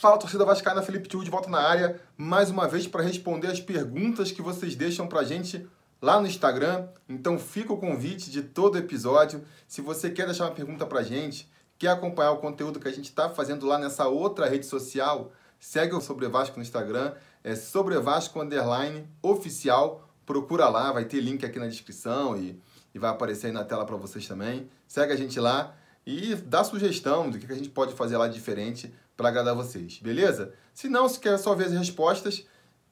Fala, torcida vascaína, Felipe Tio de volta na área, mais uma vez para responder as perguntas que vocês deixam para a gente lá no Instagram. Então fica o convite de todo episódio. Se você quer deixar uma pergunta para a gente, quer acompanhar o conteúdo que a gente está fazendo lá nessa outra rede social, segue o Sobre Vasco no Instagram, é Sobre Vasco Underline Oficial. Procura lá, vai ter link aqui na descrição e, e vai aparecer aí na tela para vocês também. Segue a gente lá e dá sugestão do que a gente pode fazer lá diferente para agradar vocês, beleza? Se não, se quer só ver as respostas,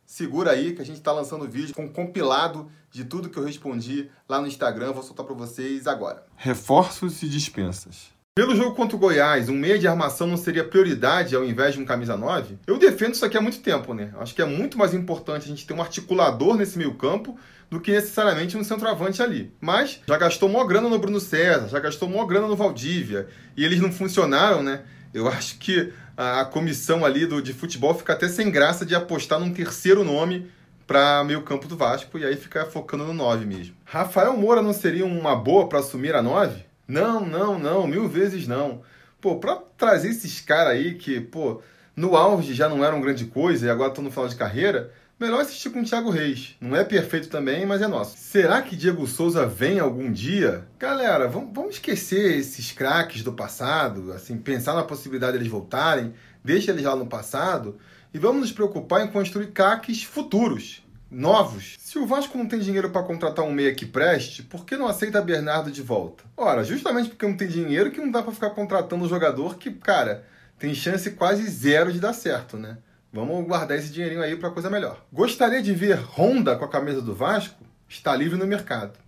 segura aí que a gente está lançando vídeo com compilado de tudo que eu respondi lá no Instagram. Vou soltar para vocês agora. Reforços e dispensas. Pelo jogo contra o Goiás, um meia de armação não seria prioridade ao invés de um camisa 9? Eu defendo isso aqui há muito tempo, né? Acho que é muito mais importante a gente ter um articulador nesse meio campo do que necessariamente um centroavante ali. Mas já gastou mó grana no Bruno César, já gastou mó grana no Valdívia, e eles não funcionaram, né? Eu acho que a comissão ali do, de futebol fica até sem graça de apostar num terceiro nome para meio campo do Vasco e aí ficar focando no 9 mesmo. Rafael Moura não seria uma boa para assumir a 9? Não, não, não, mil vezes não. Pô, pra trazer esses caras aí que, pô, no auge já não eram grande coisa e agora estão no final de carreira, melhor assistir com o Thiago Reis. Não é perfeito também, mas é nosso. Será que Diego Souza vem algum dia? Galera, vamos, vamos esquecer esses craques do passado, assim, pensar na possibilidade deles voltarem, deixa eles lá no passado e vamos nos preocupar em construir craques futuros novos. Se o Vasco não tem dinheiro para contratar um meia que preste, por que não aceita Bernardo de volta? Ora, justamente porque não tem dinheiro que não dá para ficar contratando um jogador que, cara, tem chance quase zero de dar certo, né? Vamos guardar esse dinheirinho aí para coisa melhor. Gostaria de ver Honda com a camisa do Vasco? Está livre no mercado.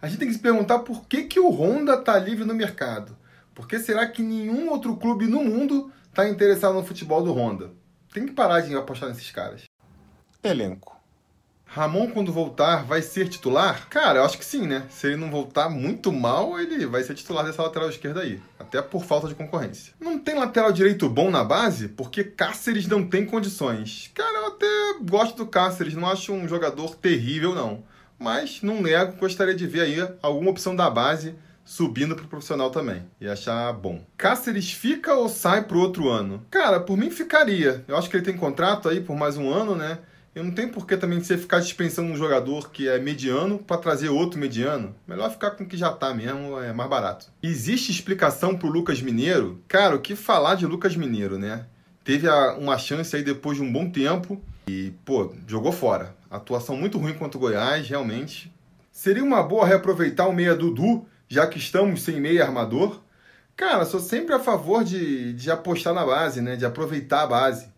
A gente tem que se perguntar por que, que o Honda está livre no mercado. Por que será que nenhum outro clube no mundo está interessado no futebol do Honda? Tem que parar de apostar nesses caras. Elenco. Ramon, quando voltar, vai ser titular? Cara, eu acho que sim, né? Se ele não voltar muito mal, ele vai ser titular dessa lateral esquerda aí. Até por falta de concorrência. Não tem lateral direito bom na base? Porque Cáceres não tem condições. Cara, eu até gosto do Cáceres, não acho um jogador terrível, não. Mas, não nego, gostaria de ver aí alguma opção da base subindo pro profissional também. E achar bom. Cáceres fica ou sai pro outro ano? Cara, por mim ficaria. Eu acho que ele tem contrato aí por mais um ano, né? Eu não tenho por que também você ficar dispensando um jogador que é mediano para trazer outro mediano. Melhor ficar com o que já tá mesmo, é mais barato. Existe explicação pro Lucas Mineiro? Cara, o que falar de Lucas Mineiro, né? Teve uma chance aí depois de um bom tempo e, pô, jogou fora. Atuação muito ruim contra o Goiás, realmente. Seria uma boa reaproveitar o meia Dudu, já que estamos sem meia armador? Cara, sou sempre a favor de, de apostar na base, né? De aproveitar a base.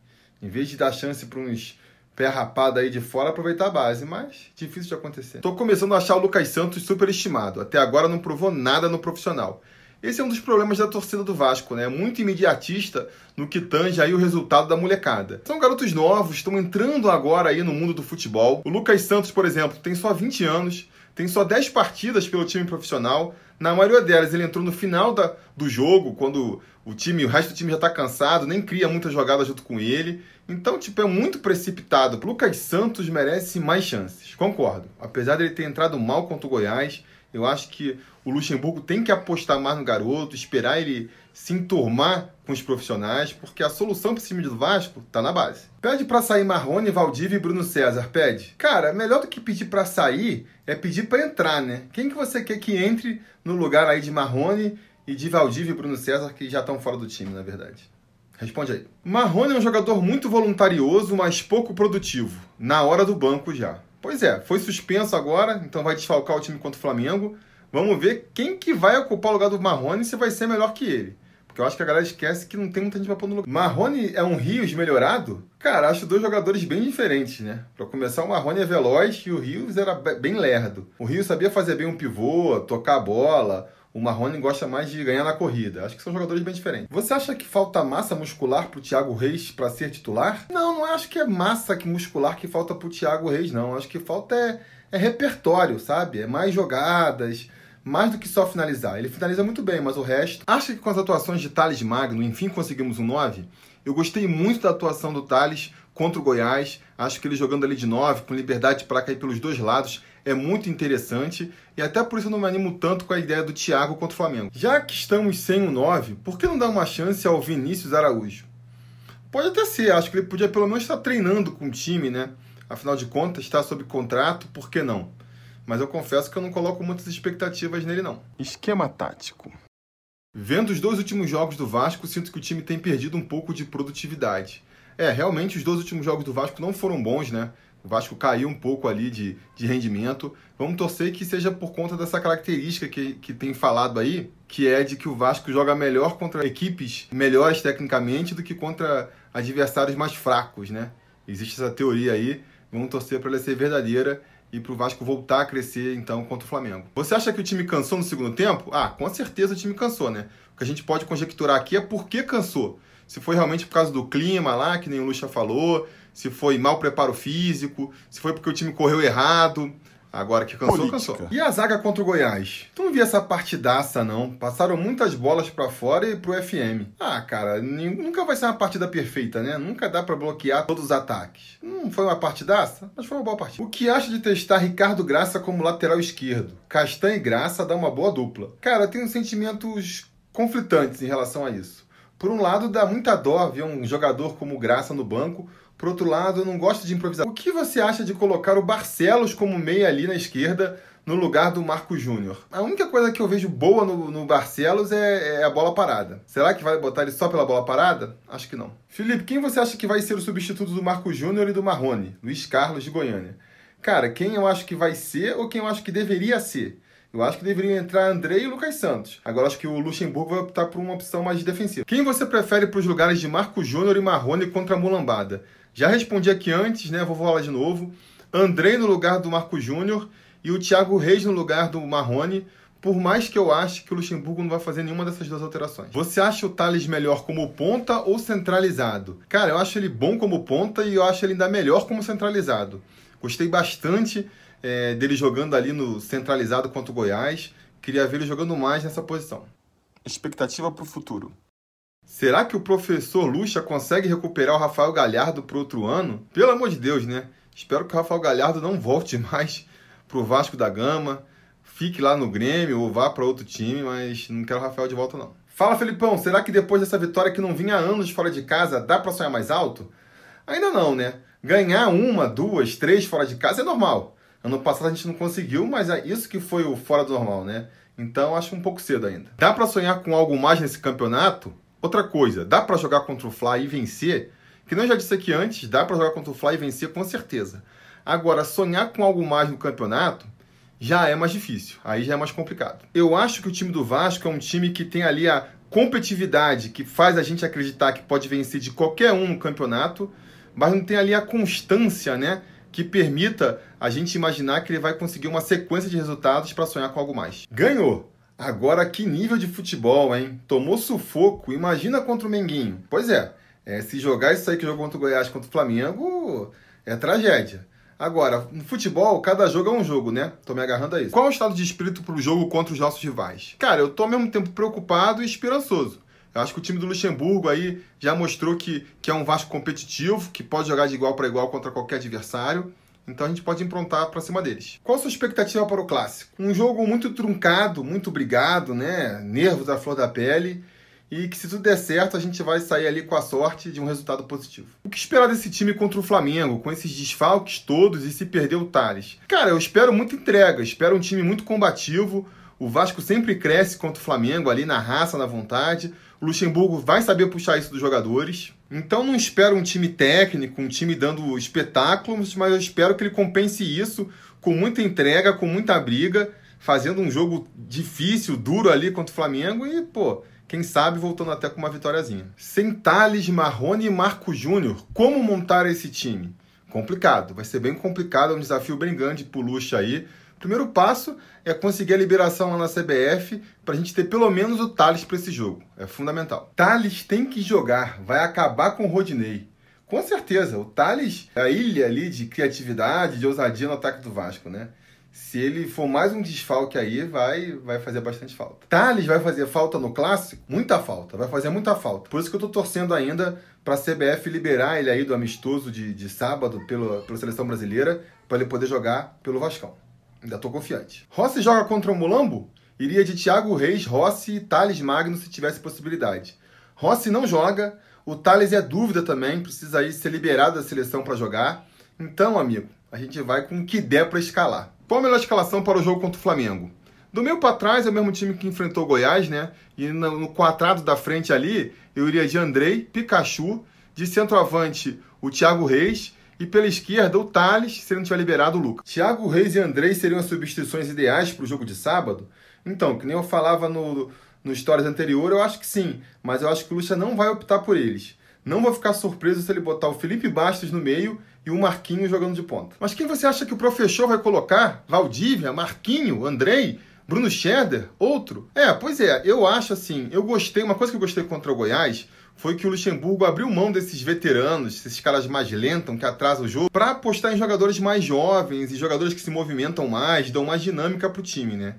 Em vez de dar chance para uns pé rapado aí de fora aproveitar a base, mas difícil de acontecer. Tô começando a achar o Lucas Santos superestimado. Até agora não provou nada no profissional. Esse é um dos problemas da torcida do Vasco, né? Muito imediatista no que tange aí o resultado da molecada. São garotos novos, estão entrando agora aí no mundo do futebol. O Lucas Santos, por exemplo, tem só 20 anos, tem só 10 partidas pelo time profissional. Na maioria delas, ele entrou no final da, do jogo, quando o time, o resto do time já está cansado, nem cria muita jogada junto com ele. Então, tipo, é muito precipitado. Lucas Santos merece mais chances. Concordo. Apesar dele ter entrado mal contra o Goiás, eu acho que o Luxemburgo tem que apostar mais no garoto, esperar ele se enturmar com os profissionais, porque a solução para esse time do Vasco tá na base. Pede para sair Marrone, Valdívia e Bruno César, pede. Cara, melhor do que pedir para sair é pedir para entrar, né? Quem que você quer que entre no lugar aí de Marrone e de Valdívia e Bruno César, que já estão fora do time, na verdade? Responde aí. Marrone é um jogador muito voluntarioso, mas pouco produtivo. Na hora do banco já. Pois é, foi suspenso agora, então vai desfalcar o time contra o Flamengo. Vamos ver quem que vai ocupar o lugar do Marrone se vai ser melhor que ele. Porque eu acho que a galera esquece que não tem muita gente pra pôr no lugar. Marrone é um Rios melhorado? Cara, acho dois jogadores bem diferentes, né? Pra começar, o Marrone é veloz e o Rios era bem lerdo. O Rios sabia fazer bem um pivô, tocar a bola, o Marrone gosta mais de ganhar na corrida. Acho que são jogadores bem diferentes. Você acha que falta massa muscular pro Thiago Reis para ser titular? Não, não acho que é massa muscular que falta pro Thiago Reis, não. Acho que falta é, é repertório, sabe? É mais jogadas, mais do que só finalizar. Ele finaliza muito bem, mas o resto. Acho que com as atuações de Thales Magno, enfim, conseguimos um 9. Eu gostei muito da atuação do Thales contra o Goiás. Acho que ele jogando ali de 9, com liberdade para cair pelos dois lados, é muito interessante e até por isso eu não me animo tanto com a ideia do Thiago contra o Flamengo. Já que estamos sem o 9, por que não dar uma chance ao Vinícius Araújo? Pode até ser, acho que ele podia pelo menos estar treinando com o time, né? Afinal de contas, está sob contrato, por que não? Mas eu confesso que eu não coloco muitas expectativas nele, não. Esquema tático. Vendo os dois últimos jogos do Vasco, sinto que o time tem perdido um pouco de produtividade. É, realmente os dois últimos jogos do Vasco não foram bons, né? O Vasco caiu um pouco ali de, de rendimento. Vamos torcer que seja por conta dessa característica que, que tem falado aí, que é de que o Vasco joga melhor contra equipes melhores tecnicamente do que contra adversários mais fracos, né? Existe essa teoria aí. Vamos torcer para ela ser verdadeira e para o Vasco voltar a crescer então contra o Flamengo. Você acha que o time cansou no segundo tempo? Ah, com certeza o time cansou, né? O que a gente pode conjecturar aqui é por que cansou. Se foi realmente por causa do clima lá, que nem o Lucha falou, se foi mau preparo físico, se foi porque o time correu errado. Agora que cansou, Política. cansou. E a zaga contra o Goiás? Tu não vi essa partidaça, não. Passaram muitas bolas para fora e pro FM. Ah, cara, nunca vai ser uma partida perfeita, né? Nunca dá para bloquear todos os ataques. Não foi uma partidaça, mas foi uma boa partida. O que acha de testar Ricardo Graça como lateral esquerdo? Castanha e Graça dá uma boa dupla. Cara, eu tenho sentimentos conflitantes em relação a isso. Por um lado, dá muita dó ver um jogador como Graça no banco, por outro lado, eu não gosto de improvisar. O que você acha de colocar o Barcelos como meia ali na esquerda no lugar do Marco Júnior? A única coisa que eu vejo boa no, no Barcelos é, é, a bola parada. Será que vai botar ele só pela bola parada? Acho que não. Felipe, quem você acha que vai ser o substituto do Marco Júnior e do Marrone? Luiz Carlos de Goiânia. Cara, quem eu acho que vai ser ou quem eu acho que deveria ser? Eu acho que deveriam entrar André e Lucas Santos. Agora acho que o Luxemburgo vai optar por uma opção mais defensiva. Quem você prefere para os lugares de Marco Júnior e Marrone contra a Mulambada? Já respondi aqui antes, né? Vou falar de novo. Andrei no lugar do Marco Júnior e o Thiago Reis no lugar do Marrone, por mais que eu ache que o Luxemburgo não vai fazer nenhuma dessas duas alterações. Você acha o Thales melhor como ponta ou centralizado? Cara, eu acho ele bom como ponta e eu acho ele ainda melhor como centralizado. Gostei bastante é, dele jogando ali no centralizado contra o Goiás. Queria ver ele jogando mais nessa posição. Expectativa para o futuro. Será que o professor Lucha consegue recuperar o Rafael Galhardo para outro ano? Pelo amor de Deus, né? Espero que o Rafael Galhardo não volte mais para o Vasco da Gama, fique lá no Grêmio ou vá para outro time, mas não quero o Rafael de volta não. Fala, Felipão, será que depois dessa vitória que não vinha há anos fora de casa, dá para sonhar mais alto? Ainda não, né? Ganhar uma, duas, três fora de casa é normal. Ano passado a gente não conseguiu, mas é isso que foi o fora do normal, né? Então acho um pouco cedo ainda. Dá para sonhar com algo mais nesse campeonato? Outra coisa, dá para jogar contra o Fly e vencer? Que não já disse aqui antes, dá para jogar contra o Fly e vencer com certeza. Agora, sonhar com algo mais no campeonato já é mais difícil, aí já é mais complicado. Eu acho que o time do Vasco é um time que tem ali a competitividade que faz a gente acreditar que pode vencer de qualquer um no campeonato, mas não tem ali a constância, né? Que permita a gente imaginar que ele vai conseguir uma sequência de resultados para sonhar com algo mais. Ganhou! Agora, que nível de futebol, hein? Tomou sufoco. Imagina contra o Menguinho. Pois é, é se jogar isso aí que jogou contra o Goiás, contra o Flamengo, é tragédia. Agora, no futebol, cada jogo é um jogo, né? Tô me agarrando a isso. Qual é o estado de espírito pro jogo contra os nossos rivais? Cara, eu tô ao mesmo tempo preocupado e esperançoso. Eu acho que o time do Luxemburgo aí já mostrou que, que é um Vasco competitivo, que pode jogar de igual para igual contra qualquer adversário. Então a gente pode improntar para cima deles. Qual a sua expectativa para o clássico? Um jogo muito truncado, muito brigado, né? Nervos à flor da pele. E que se tudo der certo, a gente vai sair ali com a sorte de um resultado positivo. O que esperar desse time contra o Flamengo, com esses desfalques todos e se perder o Thales? Cara, eu espero muita entrega, espero um time muito combativo. O Vasco sempre cresce contra o Flamengo, ali na raça, na vontade. O Luxemburgo vai saber puxar isso dos jogadores. Então não espero um time técnico, um time dando espetáculos, mas eu espero que ele compense isso com muita entrega, com muita briga, fazendo um jogo difícil, duro ali contra o Flamengo e, pô, quem sabe voltando até com uma vitóriazinha. Sem Thales, Marrone e Marco Júnior, como montar esse time? Complicado, vai ser bem complicado, é um desafio bem grande pro Lucha aí, primeiro passo é conseguir a liberação lá na CBF para a gente ter pelo menos o Thales para esse jogo. É fundamental. Thales tem que jogar, vai acabar com o Rodinei. Com certeza, o Thales é a ilha ali de criatividade, de ousadia no ataque do Vasco, né? Se ele for mais um desfalque aí, vai, vai fazer bastante falta. Thales vai fazer falta no clássico? Muita falta, vai fazer muita falta. Por isso que eu tô torcendo ainda para a CBF liberar ele aí do amistoso de, de sábado pelo, pela seleção brasileira, para ele poder jogar pelo Vascão. Ainda estou confiante. Rossi joga contra o Mulambo? Iria de Thiago Reis, Rossi e Thales Magno se tivesse possibilidade. Rossi não joga, O Thales é dúvida também, precisa aí ser liberado da seleção para jogar. Então, amigo, a gente vai com o que der para escalar. Qual a melhor escalação para o jogo contra o Flamengo? Do meio para trás é o mesmo time que enfrentou o Goiás, né? E no quadrado da frente ali, eu iria de Andrei, Pikachu, de centroavante o Thiago Reis e pela esquerda o Thales, se ele não tiver liberado o Lucas. Thiago Reis e Andrei seriam as substituições ideais para o jogo de sábado? Então, que nem eu falava no, no Stories anterior, eu acho que sim, mas eu acho que o Lucha não vai optar por eles. Não vou ficar surpreso se ele botar o Felipe Bastos no meio e o Marquinho jogando de ponta. Mas quem você acha que o professor vai colocar? Valdívia, Marquinho, Andrei? Bruno Scheder? Outro? É, pois é, eu acho assim, eu gostei, uma coisa que eu gostei contra o Goiás foi que o Luxemburgo abriu mão desses veteranos, esses caras mais lentos que atrasam o jogo, para apostar em jogadores mais jovens e jogadores que se movimentam mais, dão mais dinâmica pro time, né?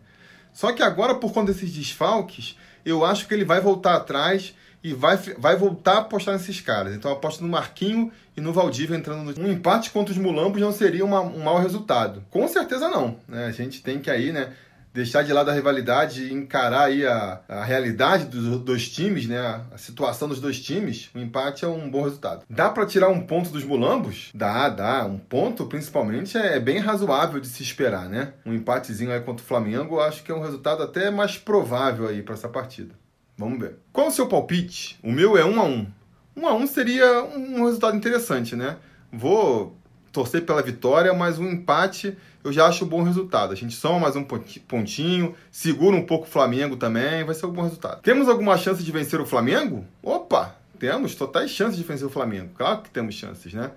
Só que agora, por conta desses desfalques, eu acho que ele vai voltar atrás e vai, vai voltar a apostar nesses caras. Então aposto no Marquinho e no Valdívia entrando no... Um empate contra os Mulambos não seria uma, um mau resultado. Com certeza não. Né? A gente tem que aí, né? Deixar de lado a rivalidade e encarar aí a, a realidade dos dois times, né? A situação dos dois times, o empate é um bom resultado. Dá para tirar um ponto dos mulambos? Dá, dá. Um ponto, principalmente, é bem razoável de se esperar, né? Um empatezinho aí contra o Flamengo, acho que é um resultado até mais provável aí para essa partida. Vamos ver. Qual o seu palpite? O meu é 1 a 1. 1 a 1 seria um resultado interessante, né? Vou torcer pela vitória, mas um empate eu já acho um bom resultado. A gente soma mais um pontinho, segura um pouco o Flamengo também, vai ser um bom resultado. Temos alguma chance de vencer o Flamengo? Opa, temos totais chances de vencer o Flamengo. Claro que temos chances, né?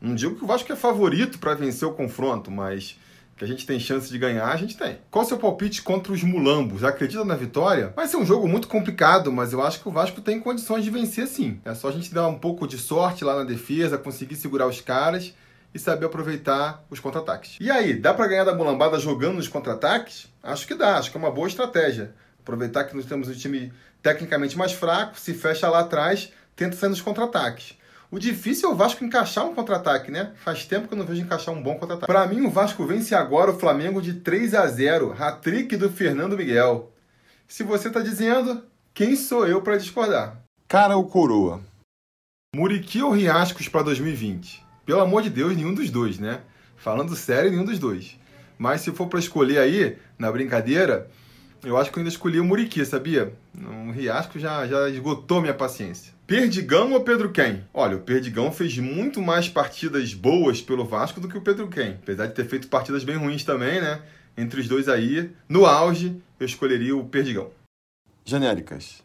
Não digo que o Vasco é favorito para vencer o confronto, mas que a gente tem chance de ganhar, a gente tem. Qual o seu palpite contra os mulambos? Acredita na vitória? Vai ser um jogo muito complicado, mas eu acho que o Vasco tem condições de vencer sim. É só a gente dar um pouco de sorte lá na defesa, conseguir segurar os caras e saber aproveitar os contra-ataques. E aí, dá para ganhar da mulambada jogando nos contra-ataques? Acho que dá, acho que é uma boa estratégia. Aproveitar que nós temos um time tecnicamente mais fraco, se fecha lá atrás, tenta sair nos contra-ataques. O difícil é o Vasco encaixar um contra-ataque, né? Faz tempo que eu não vejo encaixar um bom contra-ataque. Para mim, o Vasco vence agora o Flamengo de 3 a 0, hat-trick do Fernando Miguel. Se você tá dizendo, quem sou eu para discordar? Cara ou coroa? Muriqui ou Riascos para 2020? Pelo amor de Deus, nenhum dos dois, né? Falando sério, nenhum dos dois. Mas se for para escolher aí, na brincadeira, eu acho que eu ainda escolhi o Muriqui, sabia? O Riasco já, já esgotou minha paciência. Perdigão ou Pedro Quem? Olha, o Perdigão fez muito mais partidas boas pelo Vasco do que o Pedro Quem. Apesar de ter feito partidas bem ruins também, né? Entre os dois aí, no auge, eu escolheria o Perdigão. Genéricas.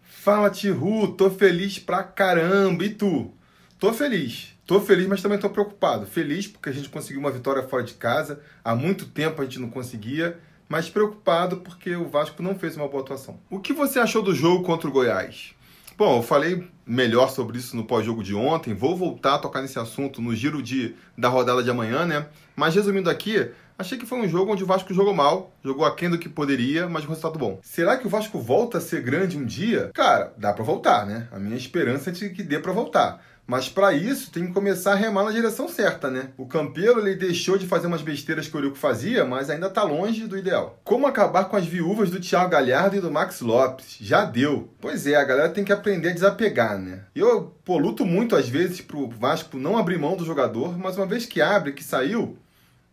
Fala, Tihu, tô feliz pra caramba. E tu? Tô feliz. Tô feliz, mas também tô preocupado. Feliz porque a gente conseguiu uma vitória fora de casa. Há muito tempo a gente não conseguia. Mas preocupado porque o Vasco não fez uma boa atuação. O que você achou do jogo contra o Goiás? Bom, eu falei melhor sobre isso no pós-jogo de ontem. Vou voltar a tocar nesse assunto no giro de, da rodada de amanhã, né? Mas resumindo aqui, achei que foi um jogo onde o Vasco jogou mal, jogou aquém do que poderia, mas um resultado bom. Será que o Vasco volta a ser grande um dia? Cara, dá para voltar, né? A minha esperança é de que dê para voltar. Mas para isso tem que começar a remar na direção certa, né? O Campelo ele deixou de fazer umas besteiras que o Eurico fazia, mas ainda tá longe do ideal. Como acabar com as viúvas do Thiago Galhardo e do Max Lopes? Já deu. Pois é, a galera tem que aprender a desapegar, né? Eu pô, luto muito às vezes pro Vasco não abrir mão do jogador, mas uma vez que abre, que saiu,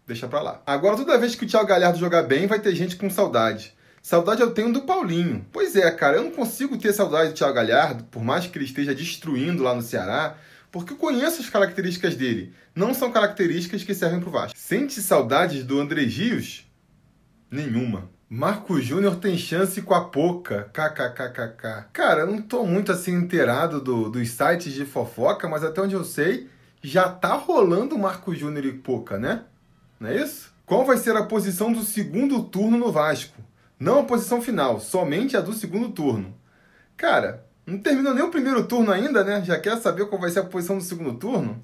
deixa pra lá. Agora toda vez que o Thiago Galhardo jogar bem, vai ter gente com saudade. Saudade eu tenho do Paulinho. Pois é, cara, eu não consigo ter saudade do Thiago Galhardo, por mais que ele esteja destruindo lá no Ceará, porque eu conheço as características dele. Não são características que servem pro Vasco. Sente saudades do André Rios? Nenhuma. Marco Júnior tem chance com a Poca. KKKKK. Cara, eu não tô muito assim inteirado do, dos sites de fofoca, mas até onde eu sei, já tá rolando Marco Júnior e Poca, né? Não é isso? Qual vai ser a posição do segundo turno no Vasco? Não a posição final, somente a do segundo turno. Cara, não terminou nem o primeiro turno ainda, né? Já quer saber qual vai ser a posição do segundo turno?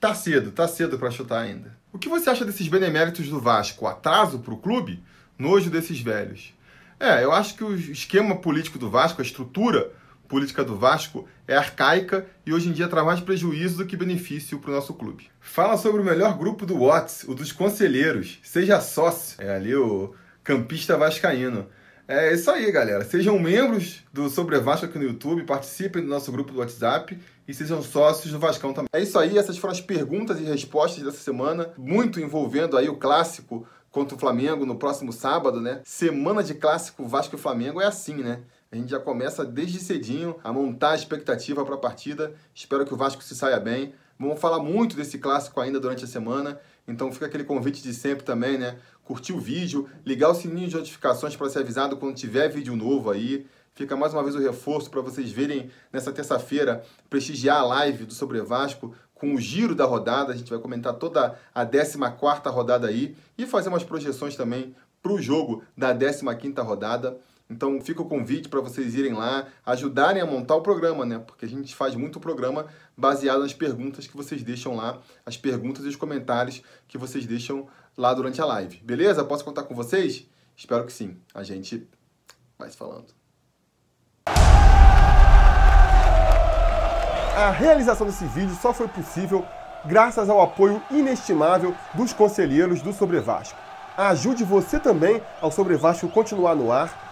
Tá cedo, tá cedo para chutar ainda. O que você acha desses beneméritos do Vasco? Atraso para o clube? Nojo desses velhos? É, eu acho que o esquema político do Vasco, a estrutura política do Vasco é arcaica e hoje em dia traz mais prejuízo do que benefício para o nosso clube. Fala sobre o melhor grupo do Whats, o dos conselheiros. Seja sócio. É ali o campista vascaíno. É isso aí, galera. Sejam membros do Sobre Vasco aqui no YouTube, participem do nosso grupo do WhatsApp e sejam sócios do Vascão também. É isso aí, essas foram as perguntas e respostas dessa semana, muito envolvendo aí o clássico contra o Flamengo no próximo sábado, né? Semana de clássico Vasco e Flamengo é assim, né? A gente já começa desde cedinho a montar a expectativa para a partida. Espero que o Vasco se saia bem. Vamos falar muito desse clássico ainda durante a semana. Então fica aquele convite de sempre também, né? Curtir o vídeo, ligar o sininho de notificações para ser avisado quando tiver vídeo novo aí. Fica mais uma vez o reforço para vocês verem nessa terça-feira prestigiar a live do Sobre Vasco com o giro da rodada. A gente vai comentar toda a 14 rodada aí e fazer umas projeções também para o jogo da 15 rodada. Então fica o convite para vocês irem lá, ajudarem a montar o programa, né? Porque a gente faz muito programa baseado nas perguntas que vocês deixam lá, as perguntas e os comentários que vocês deixam lá durante a live. Beleza? Posso contar com vocês? Espero que sim. A gente vai se falando. A realização desse vídeo só foi possível graças ao apoio inestimável dos conselheiros do Sobre Vasco. Ajude você também ao Sobre Vasco continuar no ar